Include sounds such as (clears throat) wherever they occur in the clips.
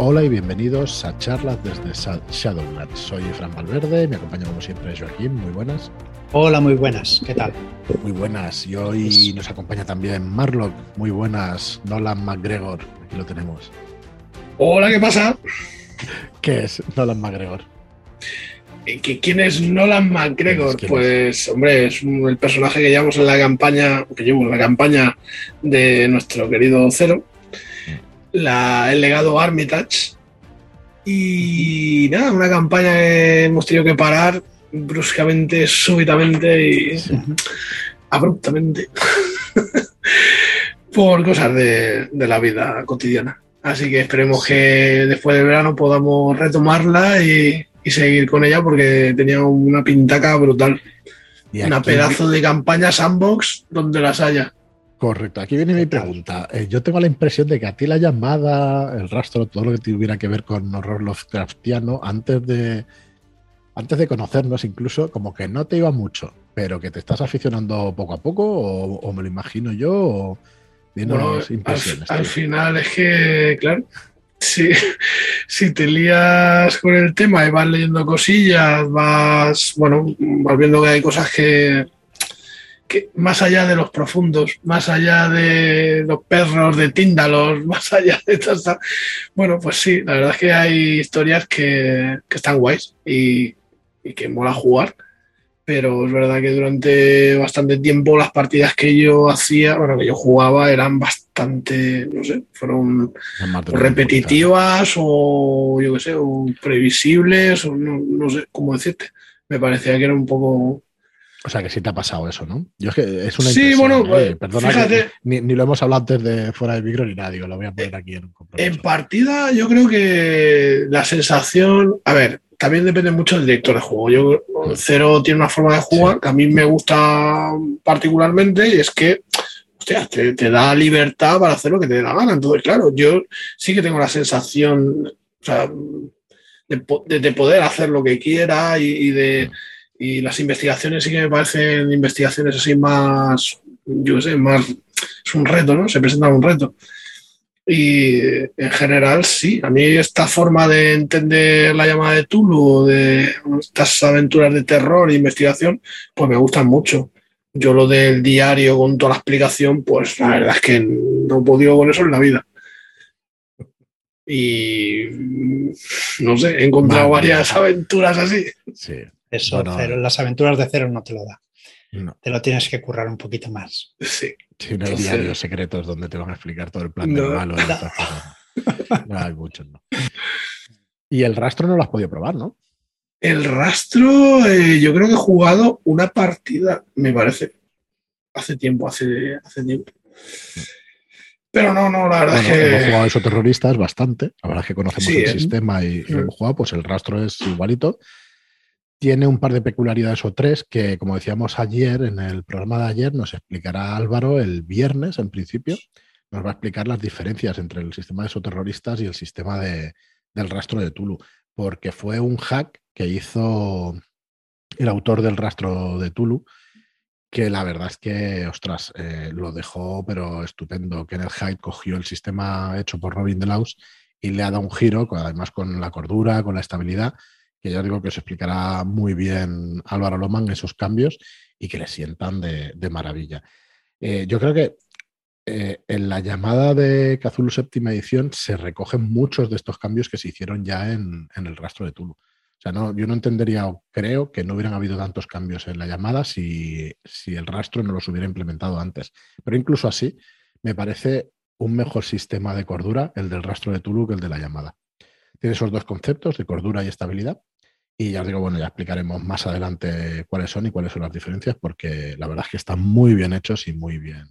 Hola y bienvenidos a charlas desde Shadowlands. Soy Fran Valverde, me acompaña como siempre Joaquín, muy buenas. Hola, muy buenas, ¿qué tal? Muy buenas, y hoy nos acompaña también Marlock, muy buenas, Nolan McGregor, aquí lo tenemos. Hola, ¿qué pasa? ¿Qué es Nolan McGregor? ¿Quién es Nolan McGregor? pues, hombre, es el personaje que llevamos en la campaña, que llevo en la campaña de nuestro querido Cero el legado Armitage. Y nada, una campaña que hemos tenido que parar bruscamente, súbitamente y abruptamente (laughs) por cosas de, la vida cotidiana. Así que esperemos que después del verano podamos retomarla y, seguir con ella porque tenía una pintaca brutal. Una pedazo de campaña sandbox donde las haya. Correcto, aquí viene mi pregunta. Eh, yo tengo la impresión de que a ti la llamada, el rastro, todo lo que tuviera que ver con horror Lovecraftiano, antes de, antes de conocernos incluso, como que no te iba mucho, pero que te estás aficionando poco a poco, o, me lo imagino yo, o bueno, impresiones. Al, final es que, claro, si, (laughs) si te lías con el tema y vas leyendo cosillas, vas, bueno, vas viendo que hay cosas que que más allá de los profundos, más allá de los perros de Tíndalos, (laughs) más allá de esto, bueno, pues sí, la verdad es que hay historias que, están guays y, que mola jugar, pero es verdad que durante bastante tiempo las partidas que yo hacía, bueno, que yo jugaba eran bastante, no sé, fueron repetitivas o yo qué sé, o previsibles, o no, no sé cómo decirte. Me parecía que era un poco o sea que sí te ha pasado eso, ¿no? Yo es que es una Sí, bueno, ¿eh? perdona fíjate, ni, lo hemos hablado antes de fuera de micro ni nada, lo voy a poner aquí en un compromiso. En partida, yo creo que la sensación. A ver, también depende mucho del director de juego. Yo, Cero tiene una forma de jugar que a mí me gusta particularmente y es que. Hostia, te, da libertad para hacer lo que te dé la gana. Entonces, claro, yo sí que tengo la sensación o sea, de, poder hacer lo que quiera y de, y las investigaciones sí que me parecen investigaciones así más, yo sé, más, es un reto, ¿no? Se presenta un reto. Y en general, sí, a mí esta forma de entender la llamada de Tulu, de estas aventuras de terror e investigación, pues me gustan mucho. Yo lo del diario con toda la explicación, pues la verdad es que no he podido con eso en la vida. Y no sé, he encontrado varias aventuras así. Sí. Eso, las aventuras de cero no te lo da. Te lo tienes que currar un poquito más. Sí. no hay diarios secretos donde te van a explicar todo el plan de malo. (laughs) No. hay muchos, ¿no? Y el rastro no lo has podido probar, ¿no? El rastro, eh, yo creo que he jugado una partida, me parece. Hace tiempo, hace, hace tiempo. Pero no, no, la verdad es que. Hemos jugado esos terroristas bastante. La verdad es que conocemos el ¿eh? sistema y, y, hemos jugado, pues el rastro es igualito tiene un par de peculiaridades o tres que, como decíamos ayer, en el programa de ayer, nos explicará Álvaro el viernes, en principio, nos va a explicar las diferencias entre el sistema de esoterroristas y el sistema de, del rastro de Tulu, porque fue un hack que hizo el autor del rastro de Tulu, que la verdad es que, ostras, eh, lo dejó, pero estupendo. que en el Hyde cogió el sistema hecho por Robin Delaus y le ha dado un giro, además con la cordura, con la estabilidad, que ya digo que os explicará muy bien Álvaro Loman esos cambios y que le sientan de, maravilla. Eh, yo creo que eh, en la llamada de Cthulhu séptima edición se recogen muchos de estos cambios que se hicieron ya en, el rastro de Tulu. O sea, no, yo no entendería o creo que no hubieran habido tantos cambios en la llamada si, si el rastro no los hubiera implementado antes. Pero incluso así, me parece un mejor sistema de cordura el del rastro de Tulu que el de la llamada. Tiene esos dos conceptos de cordura y estabilidad. Y ya os digo, bueno, ya explicaremos más adelante cuáles son y cuáles son las diferencias, porque la verdad es que están muy bien hechos y muy bien,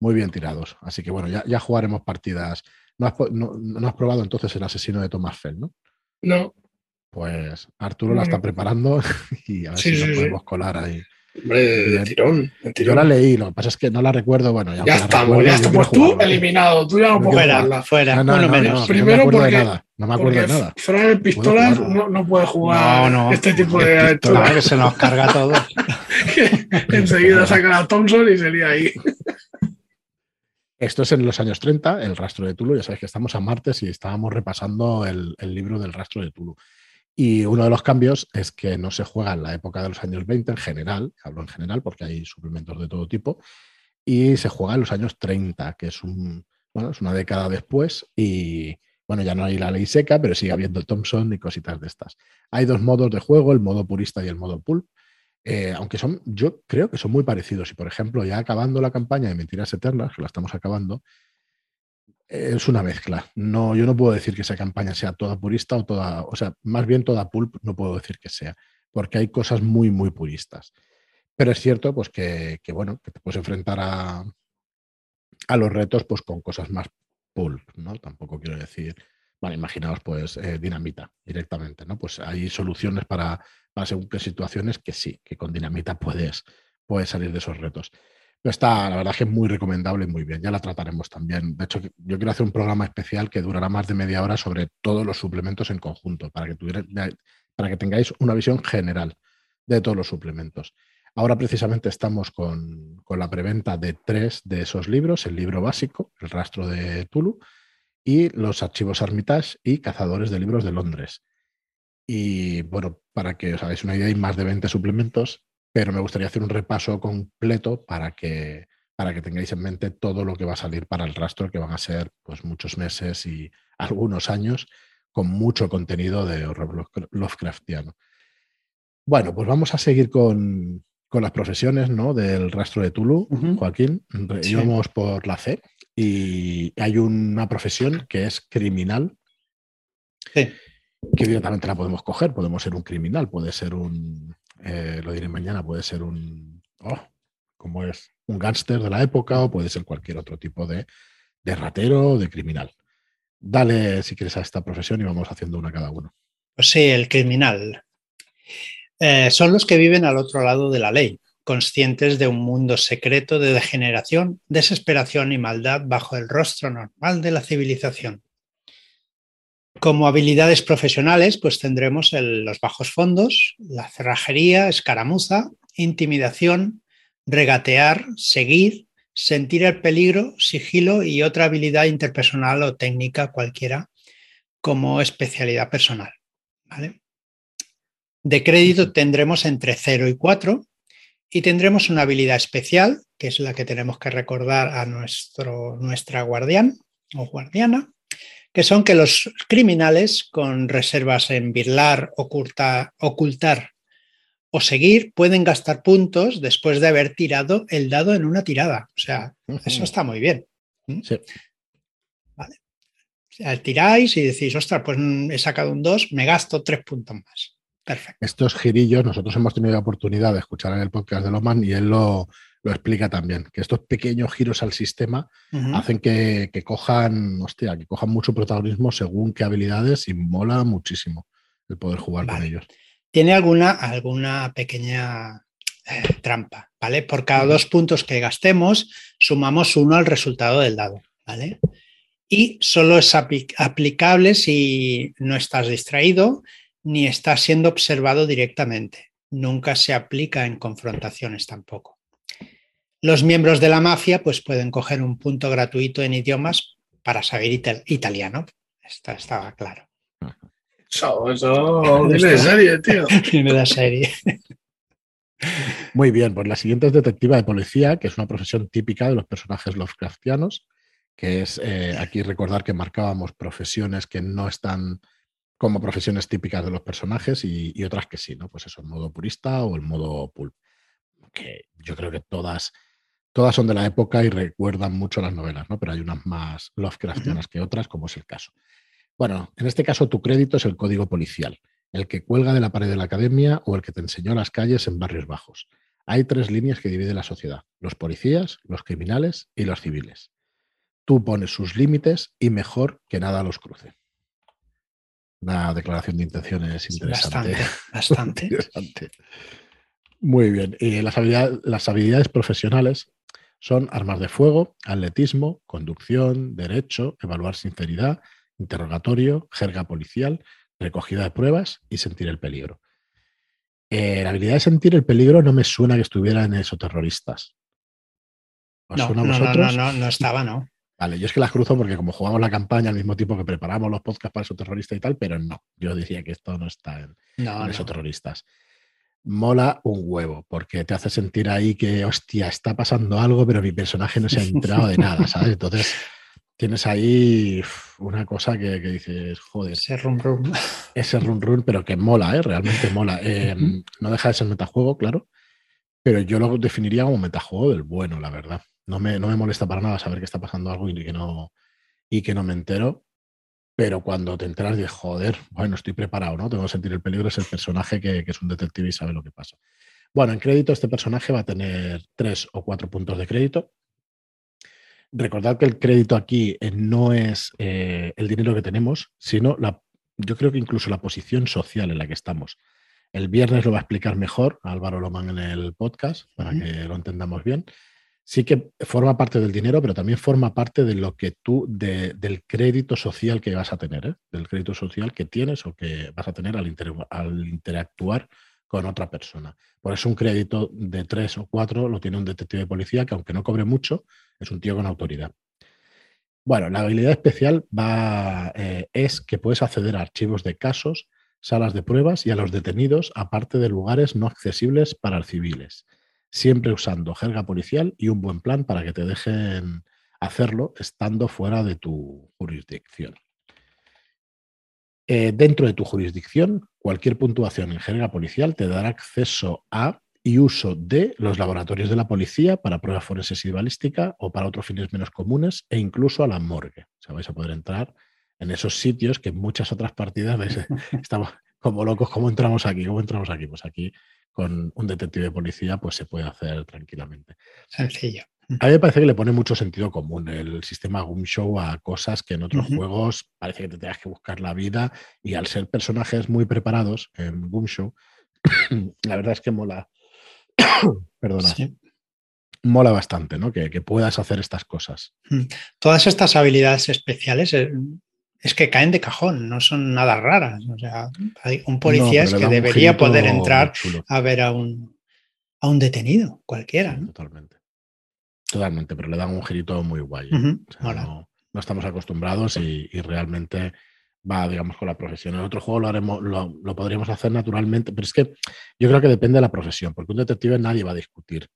muy bien tirados. Así que bueno, ya, ya jugaremos partidas. ¿No has, no, has, probado entonces el asesino de Thomas Fell, no? No. Pues Arturo la está preparando (laughs) y a ver si nos podemos colar ahí. Hombre, tirón, Yo la leí, lo que pasa es que no la recuerdo. Bueno, ya, ya estamos, ya estamos. Pues tú eliminado, tú ya no puedes fuera, Fuera, no, no, menos. Primero porque, de nada. No me acuerdo de nada. Fran el pistola no, no, puede jugar este tipo de aventuras. que se nos carga todo. (laughs) Enseguida saca a Thompson y sería ahí. Esto es en los años 30, el rastro de Tulu. Ya sabéis que estamos a martes y estábamos repasando el, libro del rastro de Tulu. Y uno de los cambios es que no se juega en la época de los años 20 en general, hablo en general porque hay suplementos de todo tipo, y se juega en los años 30, que es, un, bueno, es una década después y bueno, ya no hay la ley seca, pero sigue habiendo Thompson y cositas de estas. Hay dos modos de juego, el modo purista y el modo pulp. Eh, aunque son, yo creo que son muy parecidos. Y por ejemplo, ya acabando la campaña de Mentiras Eternas, que la estamos acabando, es una mezcla. No, yo no puedo decir que esa campaña sea toda purista o toda, o sea, más bien toda pulp, no puedo decir que sea, porque hay cosas muy, muy puristas. Pero es cierto, pues que, bueno, que te puedes enfrentar a, a los retos, pues con cosas más pulp, ¿no? Tampoco quiero decir, vale, imaginaos, pues eh, dinamita directamente, ¿no? Pues hay soluciones para, para según qué situaciones que sí, que con dinamita puedes, puedes salir de esos retos. Está, la verdad que es muy recomendable y muy bien. Ya la trataremos también. De hecho, yo quiero hacer un programa especial que durará más de media hora sobre todos los suplementos en conjunto, para que, tengáis una visión general de todos los suplementos. Ahora precisamente estamos con, la preventa de tres de esos libros, el libro básico, El rastro de Tulu, y los archivos Armitage y Cazadores de Libros de Londres. Y bueno, para que os hagáis una idea, hay más de 20 suplementos, pero me gustaría hacer un repaso completo para que, para que tengáis en mente todo lo que va a salir para el rastro, que van a ser pues, muchos meses y (laughs) algunos años, con mucho contenido de horror Lovecraftiano. Bueno, pues vamos a seguir con, con las profesiones ¿no? del rastro de Tulu, Joaquín. Íbamos por la C y hay una profesión que es criminal. Que directamente la podemos coger. Podemos ser un criminal, puede ser un. Eh, lo diré mañana, puede ser un. Oh, como es? Un gángster de la época o puede ser cualquier otro tipo de, de ratero o de criminal. Dale, si quieres, a esta profesión y vamos haciendo una cada uno. Pues sí, el criminal. Eh, son los que viven al otro lado de la ley, conscientes de un mundo secreto de degeneración, desesperación y maldad bajo el rostro normal de la civilización. Como habilidades profesionales, pues tendremos los bajos fondos, la cerrajería, escaramuza, intimidación, regatear, seguir, sentir el peligro, sigilo y otra habilidad interpersonal o técnica cualquiera como especialidad personal. ¿vale? De crédito tendremos entre 0 y 4 y tendremos una habilidad especial, que es la que tenemos que recordar a nuestro, nuestra guardián o guardiana, que son que los criminales con reservas en birlar, ocultar, ocultar o seguir pueden gastar puntos después de haber tirado el dado en una tirada. O sea, eso está muy bien. ¿Mm? Sí. Vale. tiráis y decís, ostras, pues he sacado un 2, me gasto 3 puntos más. Estos girillos, nosotros hemos tenido la oportunidad de escuchar en el podcast de Loman y él lo, explica también, que estos pequeños giros al sistema hacen que, cojan, hostia, que cojan mucho protagonismo según qué habilidades y mola muchísimo el poder jugar con ellos. Tiene alguna, alguna pequeña eh, trampa, ¿vale? Por cada dos puntos que gastemos, sumamos uno al resultado del dado, ¿vale? Y solo es aplicable si no estás distraído ni está siendo observado directamente. Nunca se aplica en confrontaciones tampoco. Los miembros de la mafia pues, pueden coger un punto gratuito en idiomas para saber italiano. Esto estaba claro. Eso, eso (laughs) viene de serie, tío. (laughs) Viene de serie. Muy bien, pues la siguiente es detectiva de policía, que es una profesión típica de los personajes Lovecraftianos, que es eh, aquí recordar que marcábamos profesiones que no están como profesiones típicas de los personajes y, otras que sí, ¿no? Pues eso, el modo purista o el modo pulp. Que yo creo que todas, todas son de la época y recuerdan mucho las novelas, ¿no? Pero hay unas más Lovecraftianas que otras, como es el caso. Bueno, en este caso tu crédito es el código policial, el que cuelga de la pared de la academia o el que te enseñó las calles en barrios bajos. Hay tres líneas que dividen la sociedad, los policías, los criminales y los civiles. Tú pones sus límites y mejor que nada los cruce una declaración de intenciones interesante. Bastante, (laughs) bastante. Muy bien. Y las habilidades profesionales son armas de fuego, atletismo, conducción, derecho, evaluar sinceridad, interrogatorio, jerga policial, recogida de pruebas y sentir el peligro. Eh, la habilidad de sentir el peligro no me suena que estuviera en esos terroristas. no, no, no, no, no, estaba, ¿no? Vale, yo es que las cruzo porque como jugamos la campaña al mismo tiempo que preparamos los podcasts para esos terroristas y tal, pero no, yo decía que esto no está en, esos terroristas. Mola un huevo, porque te hace sentir ahí que, hostia, está pasando algo, pero mi personaje no se ha enterado de nada, ¿sabes? Entonces, tienes ahí una cosa que, dices, joder. Ese run run. Ese run run, pero que mola, ¿eh? realmente mola. (laughs) Em, no deja de ser metajuego, claro, pero yo lo definiría como metajuego del bueno, la verdad. No me, no me molesta para nada saber que está pasando algo y que no, y que no me entero. Pero cuando te enteras, dices, joder, bueno, estoy preparado, ¿no? Tengo que sentir el peligro, es el personaje que, que es un detective y sabe lo que pasa. Bueno, en crédito este personaje va a tener tres o cuatro puntos de crédito recordad que el crédito aquí eh, no es eh, el dinero que tenemos, sino la, yo creo que incluso la posición social en la que estamos. El viernes lo va a explicar mejor Álvaro Lomán en el podcast, para que lo entendamos bien. Sí que forma parte del dinero, pero también forma parte de lo que tú, del crédito social que vas a tener, ¿eh? del crédito social que tienes o que vas a tener al, al interactuar con otra persona. Por eso un crédito de tres o cuatro lo tiene un detective de policía que aunque no cobre mucho, es un tío con autoridad. Bueno, la habilidad especial va, eh, es que puedes acceder a archivos de casos, salas de pruebas y a los detenidos, aparte de lugares no accesibles para civiles, siempre usando jerga policial y un buen plan para que te dejen hacerlo estando fuera de tu jurisdicción. Eh, dentro de tu jurisdicción, cualquier puntuación en jerga policial te dará acceso a y uso de los laboratorios de la policía para pruebas forenses y balística o para otros fines menos comunes e incluso a la morgue. O sea, vais a poder entrar en esos sitios que en muchas otras partidas (laughs) estamos como locos, ¿cómo entramos aquí? ¿Cómo entramos aquí? Pues aquí con un detective de policía pues se puede hacer tranquilamente. Sencillo. A mí me parece que le pone mucho sentido común el sistema Show a cosas que en otros juegos parece que te tengas que buscar la vida y al ser personajes muy preparados en Show, (clears throat) la verdad es que mola. (coughs) Perdona. Mola bastante, ¿no? Que, puedas hacer estas cosas. Todas estas habilidades especiales eh, es que caen de cajón, no son nada raras. O sea, hay un policía es que debería poder entrar a ver a un, a un detenido, cualquiera. Totalmente. Totalmente, pero le dan un girito muy guay. ¿eh? no, estamos acostumbrados y, realmente va, digamos, con la profesión. En otro juego lo, haremos, lo, podríamos hacer naturalmente, pero es que yo creo que depende de la profesión, porque un detective nadie va a discutir.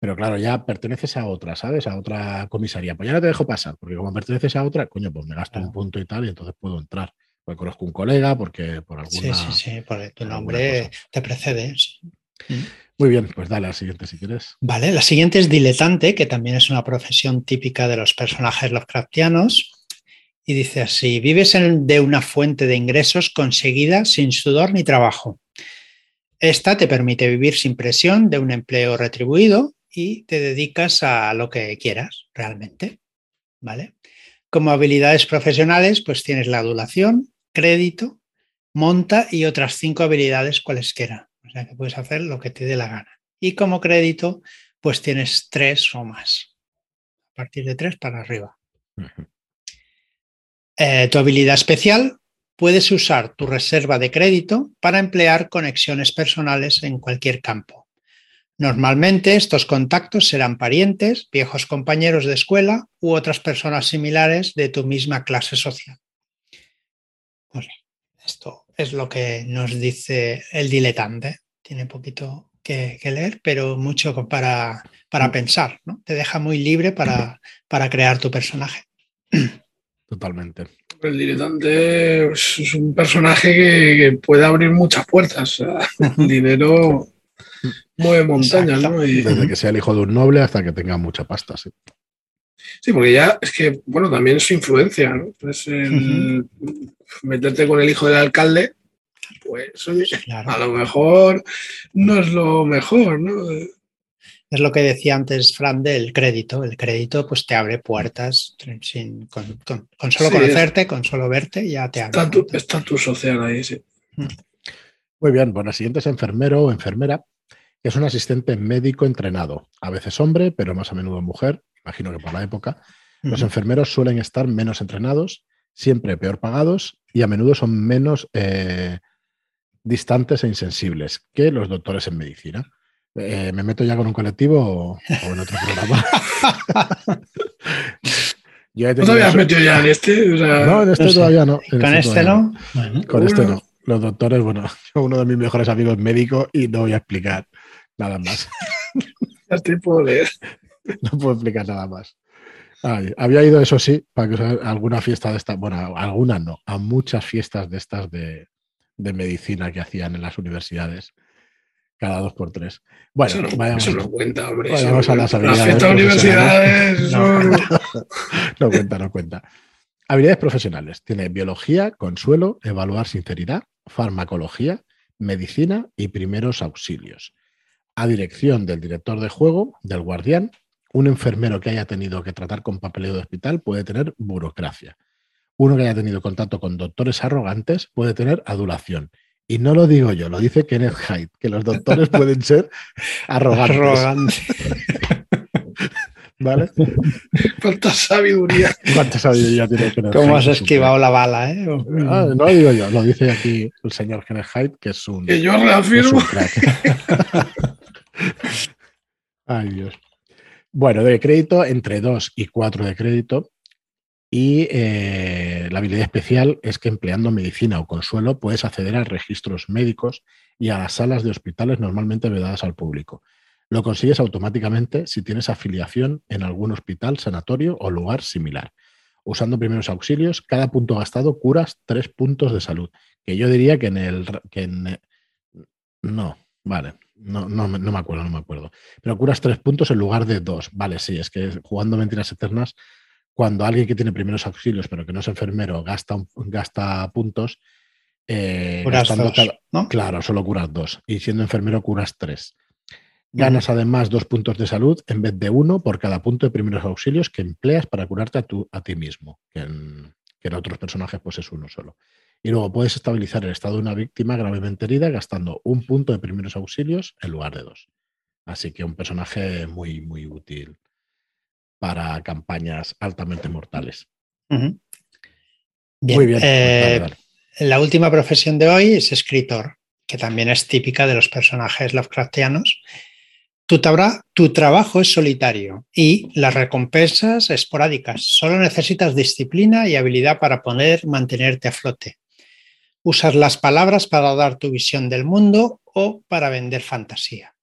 Pero claro, ya perteneces a otra, ¿sabes? A otra comisaría. Pues ya no te dejo pasar, porque como perteneces a otra, coño, pues me gasto un punto y tal, y entonces puedo entrar. Porque conozco un colega, porque por alguna. Sí, sí, sí, porque tu nombre te precede. Muy bien, pues dale a la siguiente si quieres. Vale, la siguiente es diletante, que también es una profesión típica de los personajes Lovecraftianos. Y dice así, vives en, de una fuente de ingresos conseguida sin sudor ni trabajo. Esta te permite vivir sin presión de un empleo retribuido y te dedicas a lo que quieras realmente. ¿Vale? Como habilidades profesionales, pues tienes la adulación, crédito, monta y otras cinco habilidades cualesquiera. O sea que puedes hacer lo que te dé la gana. Y como crédito, pues tienes tres o más. A partir de tres para arriba. Eh, tu habilidad especial, puedes usar tu reserva de crédito para emplear conexiones personales en cualquier campo. Normalmente estos contactos serán parientes, viejos compañeros de escuela u otras personas similares de tu misma clase social. Pues esto es lo que nos dice el diletante. Tiene poquito que, leer, pero mucho para, para mm. pensar. ¿no? Te deja muy libre para, para crear tu personaje. (clears throat) Totalmente. El diletante es un personaje que, puede abrir muchas puertas. el (laughs) dinero mueve montañas, ¿no? Desde que sea el hijo de un noble hasta que tenga mucha pasta, sí. Sí, porque ya es que, bueno, también es su influencia, ¿no? Pues meterte con el hijo del alcalde, pues a lo mejor no es lo mejor, ¿no? Es lo que decía antes Fran del crédito. El crédito pues te abre puertas sin, con, solo conocerte, con solo verte, ya te abre. Está tu, social ahí, sí. Mm. Muy bien, bueno, la siguiente es enfermero o enfermera, es un asistente médico entrenado, a veces hombre, pero más a menudo mujer, imagino que por la época. Los enfermeros suelen estar menos entrenados, siempre peor pagados y a menudo son menos eh, distantes e insensibles que los doctores en medicina. Eh, ¿Me meto ya con un colectivo o, en otro programa? (laughs) ¿No te habías metido ya en este? no, en este todavía no. ¿Con este, no? Con este no. Los doctores, bueno, (laughs) uno de mis mejores amigos es médico y no voy a explicar nada más. (laughs) ya te puedo leer. No puedo explicar nada más. había ido, eso sí, para que alguna fiesta de estas, bueno, algunas no, a muchas fiestas de estas de, de medicina que hacían en las universidades cada dos por tres. Bueno, eso no, vayamos, eso no cuenta, hombre. Vayamos a las habilidades. Las universidades. No, cuenta, no cuenta. Habilidades profesionales. Tiene biología, consuelo, evaluar sinceridad, farmacología, medicina y primeros auxilios. A dirección del director de juego, del guardián, un enfermero que haya tenido que tratar con papeleo de hospital puede tener burocracia. Uno que haya tenido contacto con doctores arrogantes puede tener adulación. Y no lo digo yo, lo dice Kenneth Hyde, que los doctores (laughs) pueden ser arrogantes. Arrogante. (laughs) ¿Vale? Cuánta sabiduría. Cuánta sabiduría tiene Kenneth ¿Cómo has esquivado la bala, eh? Ah, no lo digo yo, lo dice aquí el señor Kenneth Hyde, que es un. Que yo reafirmo. (laughs) (laughs) Ay, Dios. Bueno, de crédito, entre 2 y 4 de crédito, y eh, la habilidad especial es que empleando medicina o consuelo puedes acceder a registros médicos y a las salas de hospitales normalmente vedadas al público. Lo consigues automáticamente si tienes afiliación en algún hospital, sanatorio o lugar similar. Usando primeros auxilios, cada punto gastado curas tres puntos de salud. Que yo diría que en el... Que no, vale. No, no, no, me acuerdo, no me acuerdo. Pero curas tres puntos en lugar de dos. Vale, sí, es que jugando mentiras eternas cuando alguien que tiene primeros auxilios pero que no es enfermero gasta, gasta puntos, eh, claro, solo curas dos. Y siendo enfermero curas tres. Ganas además dos puntos de salud en vez de uno por cada punto de primeros auxilios que empleas para curarte a, a ti mismo, que en, que en, otros personajes pues es uno solo. Y luego puedes estabilizar el estado de una víctima gravemente herida gastando un punto de primeros auxilios en lugar de dos. Así que un personaje muy, muy útil para campañas altamente mortales. Muy bien. Eh, la última profesión de hoy es escritor, que también es típica de los personajes Lovecraftianos. Tu, tu trabajo es solitario y las recompensas esporádicas. Solo necesitas disciplina y habilidad para poder mantenerte a flote. Usas las palabras para dar tu visión del mundo o para vender fantasía.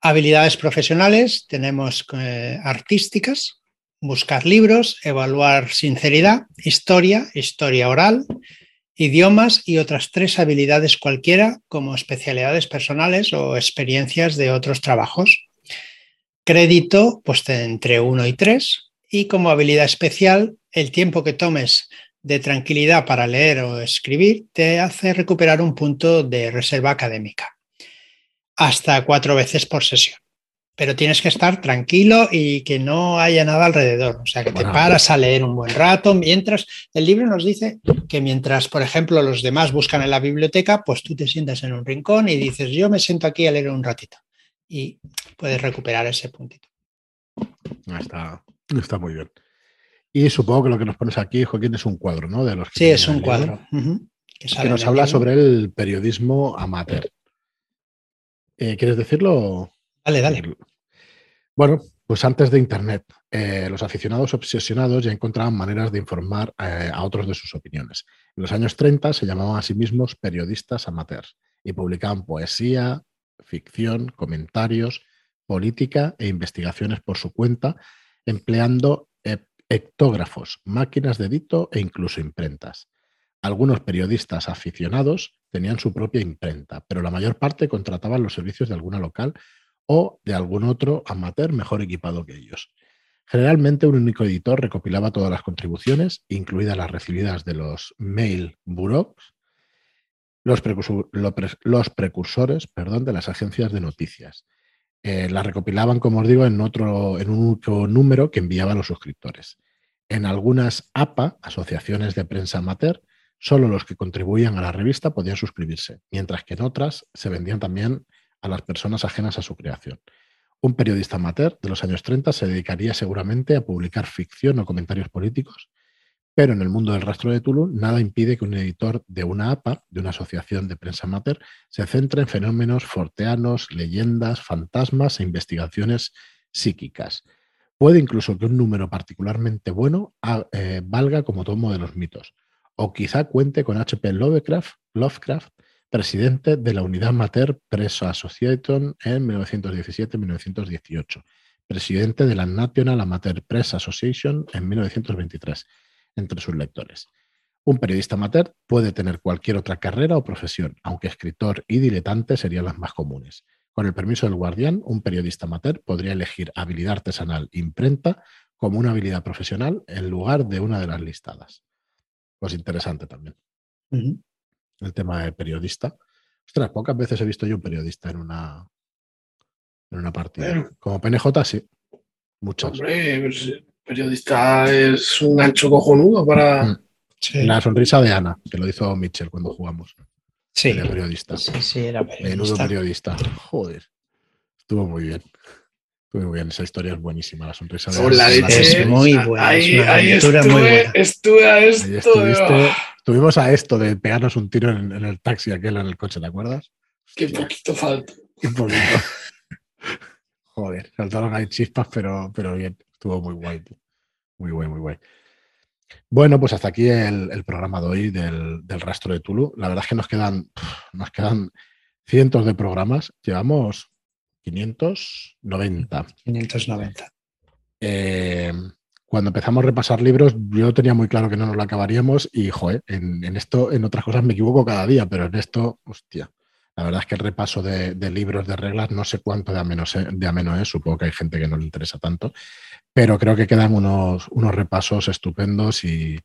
Habilidades profesionales, tenemos eh, artísticas, buscar libros, evaluar sinceridad, historia, historia oral, idiomas y otras tres habilidades cualquiera como especialidades personales o experiencias de otros trabajos. Crédito, pues entre 1 y 3. Y como habilidad especial, el tiempo que tomes de tranquilidad para leer o escribir te hace recuperar un punto de reserva académica hasta cuatro veces por sesión. Pero tienes que estar tranquilo y que no haya nada alrededor. O sea, que te paras a leer un buen rato. Mientras el libro nos dice que mientras, por ejemplo, los demás buscan en la biblioteca, pues tú te sientas en un rincón y dices, yo me siento aquí a leer un ratito. Y puedes recuperar ese puntito. Está, está muy bien. Y supongo que lo que nos pones aquí, Joaquín, es un cuadro, ¿no? De los sí, es un cuadro. que, nos habla sobre el periodismo amateur. Eh, ¿Quieres decirlo? Dale, dale. Bueno, pues antes de Internet, eh, los aficionados obsesionados ya encontraban maneras de informar eh, a otros de sus opiniones. En los años 30 se llamaban a sí mismos periodistas amateurs y publicaban poesía, ficción, comentarios, política e investigaciones por su cuenta, empleando hectógrafos, máquinas de edito e incluso imprentas. Algunos periodistas aficionados tenían su propia imprenta, pero la mayor parte contrataban los servicios de alguna local o de algún otro amateur mejor equipado que ellos. Generalmente un único editor recopilaba todas las contribuciones, incluidas las recibidas de los mail bureaus, los, precursores perdón, de las agencias de noticias. Eh, las recopilaban, como os digo, en, otro, en un único número que enviaban los suscriptores. En algunas APA, asociaciones de prensa amateur, Solo los que contribuían a la revista podían suscribirse, mientras que en otras se vendían también a las personas ajenas a su creación. Un periodista amateur de los años 30 se dedicaría seguramente a publicar ficción o comentarios políticos, Pero en el mundo del rastro de Tulu, nada impide que un editor de una APA, de una asociación de prensa amateur, se centre en fenómenos forteanos, leyendas, fantasmas e investigaciones psíquicas. Puede incluso que un número particularmente bueno eh, valga como tomo de los mitos. O quizá cuente con H.P. Lovecraft, Lovecraft, presidente de la Unidad Mater Press Association en 1917-1918, presidente de la National Amateur Press Association en 1923 entre sus lectores. Un periodista amateur puede tener cualquier otra carrera o profesión, aunque escritor y diletante serían las más comunes. Con el permiso del guardián, un periodista amateur podría elegir habilidad artesanal imprenta como una habilidad profesional en lugar de una de las listadas. Pues interesante también. El tema de periodista. Ostras, pocas veces he visto yo un periodista en una, en una partida. Como PNJ, sí. Muchas. Periodista es un gancho cojonudo para. Mm. La sonrisa de Ana, que lo hizo Mitchell cuando jugamos. Sí. Era periodista. Sí, sí, era periodista. Menudo periodista. Joder. Estuvo muy bien. Estuvo muy bien. Esa historia es buenísima. La sonrisa de Ana. es muy buena. Ahí, ahí estuve, muy buena. estuve a esto. Tuvimos a esto de pegarnos un tiro en, el taxi aquel en el coche, ¿te acuerdas? Qué poquito falta. Qué poquito. (laughs) Joder, saltaron ahí chispas, pero, pero bien. Estuvo muy guay. Muy guay, muy guay. Bueno, pues hasta aquí el, programa de hoy del, rastro de Tulu. La verdad es que nos quedan, nos quedan cientos de programas. Llevamos 590. 590. Eh, cuando empezamos a repasar libros, yo tenía muy claro que no nos lo acabaríamos y, joder, en, esto, en otras cosas me equivoco cada día, pero en esto, hostia. La verdad es que el repaso de, libros de reglas, no sé cuánto de ameno, de ameno es, supongo que hay gente que no le interesa tanto, pero creo que quedan unos, unos repasos estupendos y,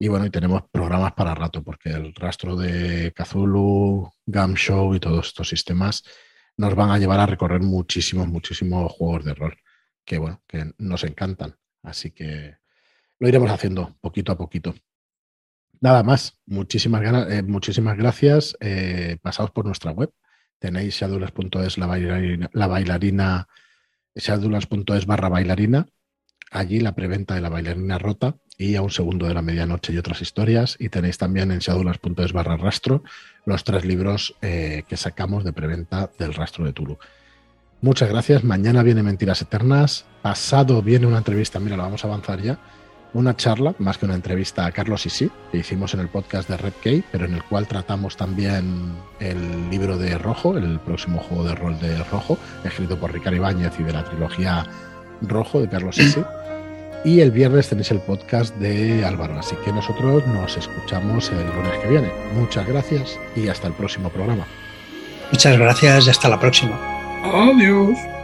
bueno, y tenemos programas para rato, porque el rastro de Cthulhu, Gam Show y todos estos sistemas nos van a llevar a recorrer muchísimos, muchísimos juegos de rol, que bueno, que nos encantan. Así que lo iremos haciendo poquito a poquito. Nada más, muchísimas, eh, muchísimas gracias. Eh, pasaos por nuestra web. Tenéis shadulas.es la bailarina, la bailarina shadulas.es barra bailarina allí la preventa de la bailarina rota y a un segundo de la medianoche y otras historias. Y tenéis también en shadulas.es barra rastro los tres libros eh, que sacamos de preventa del rastro de Tulu. Muchas gracias. Mañana viene Mentiras Eternas. Pasado viene una entrevista. Mira, la vamos a avanzar ya. Una charla, más que una entrevista a Carlos y sí, que hicimos en el podcast de Red Key, pero en el cual tratamos también el libro de Rojo, el próximo juego de rol de Rojo, escrito por Ricardo Ibáñez y de la trilogía Rojo de Carlos Sisi. Y el viernes tenéis el podcast de Álvaro. Así que nosotros nos escuchamos el lunes que viene. Muchas gracias y hasta el próximo programa. Muchas gracias y hasta la próxima. Adiós.